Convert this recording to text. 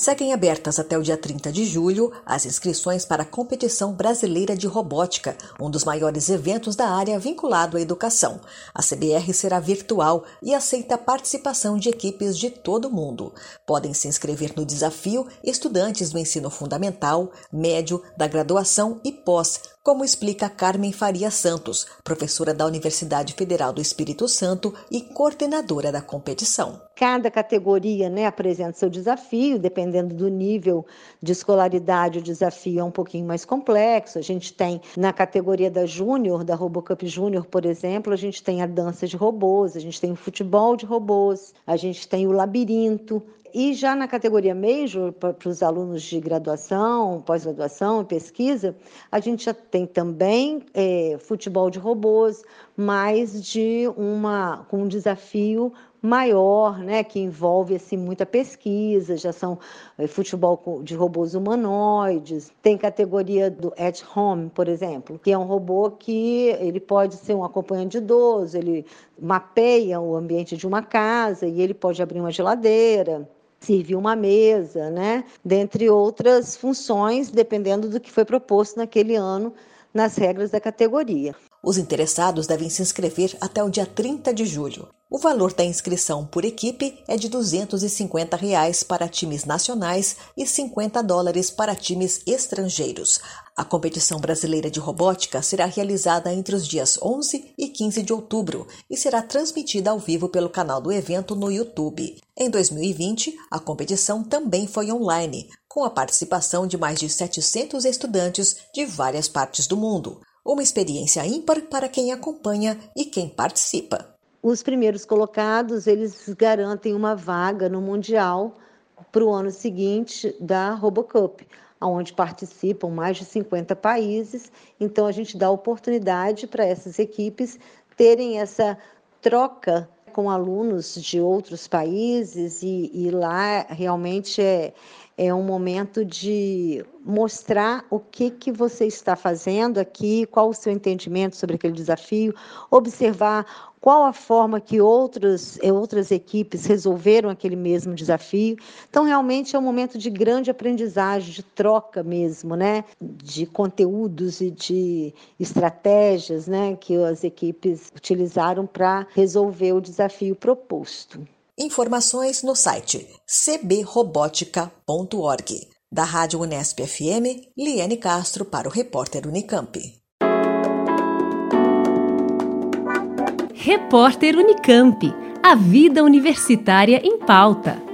Seguem abertas até o dia 30 de julho as inscrições para a Competição Brasileira de Robótica, um dos maiores eventos da área vinculado à educação. A CBR será virtual e aceita a participação de equipes de todo o mundo. Podem se inscrever no desafio estudantes do ensino fundamental, médio, da graduação e pós, como explica Carmen Faria Santos, professora da Universidade Federal do Espírito Santo e coordenadora da competição. Cada categoria né, apresenta seu desafio, dependendo do nível de escolaridade, o desafio é um pouquinho mais complexo. A gente tem na categoria da Júnior, da RoboCup Júnior, por exemplo, a gente tem a dança de robôs, a gente tem o futebol de robôs, a gente tem o labirinto, e já na categoria Major, para os alunos de graduação, pós-graduação pesquisa, a gente já tem também é, futebol de robôs, mais de uma com um desafio maior, né, que envolve assim muita pesquisa, já são é, futebol de robôs humanoides, tem categoria do at home, por exemplo, que é um robô que ele pode ser um acompanhante de idoso, ele mapeia o ambiente de uma casa e ele pode abrir uma geladeira, servir uma mesa, né? Dentre outras funções, dependendo do que foi proposto naquele ano nas regras da categoria. Os interessados devem se inscrever até o dia 30 de julho. O valor da inscrição por equipe é de 250 reais para times nacionais e 50 dólares para times estrangeiros. A competição brasileira de robótica será realizada entre os dias 11 e 15 de outubro e será transmitida ao vivo pelo canal do evento no YouTube. Em 2020, a competição também foi online, com a participação de mais de 700 estudantes de várias partes do mundo. Uma experiência ímpar para quem acompanha e quem participa. Os primeiros colocados, eles garantem uma vaga no Mundial para o ano seguinte da RoboCup, onde participam mais de 50 países. Então, a gente dá oportunidade para essas equipes terem essa troca com alunos de outros países e, e lá realmente é, é um momento de mostrar o que, que você está fazendo aqui, qual o seu entendimento sobre aquele desafio, observar qual a forma que outros, eh, outras equipes resolveram aquele mesmo desafio. Então, realmente é um momento de grande aprendizagem, de troca mesmo, né? de conteúdos e de estratégias né? que as equipes utilizaram para resolver o desafio proposto. Informações no site cbrobotica.org. Da Rádio Unesp FM, Liane Castro para o repórter Unicamp. Repórter Unicamp. A vida universitária em pauta.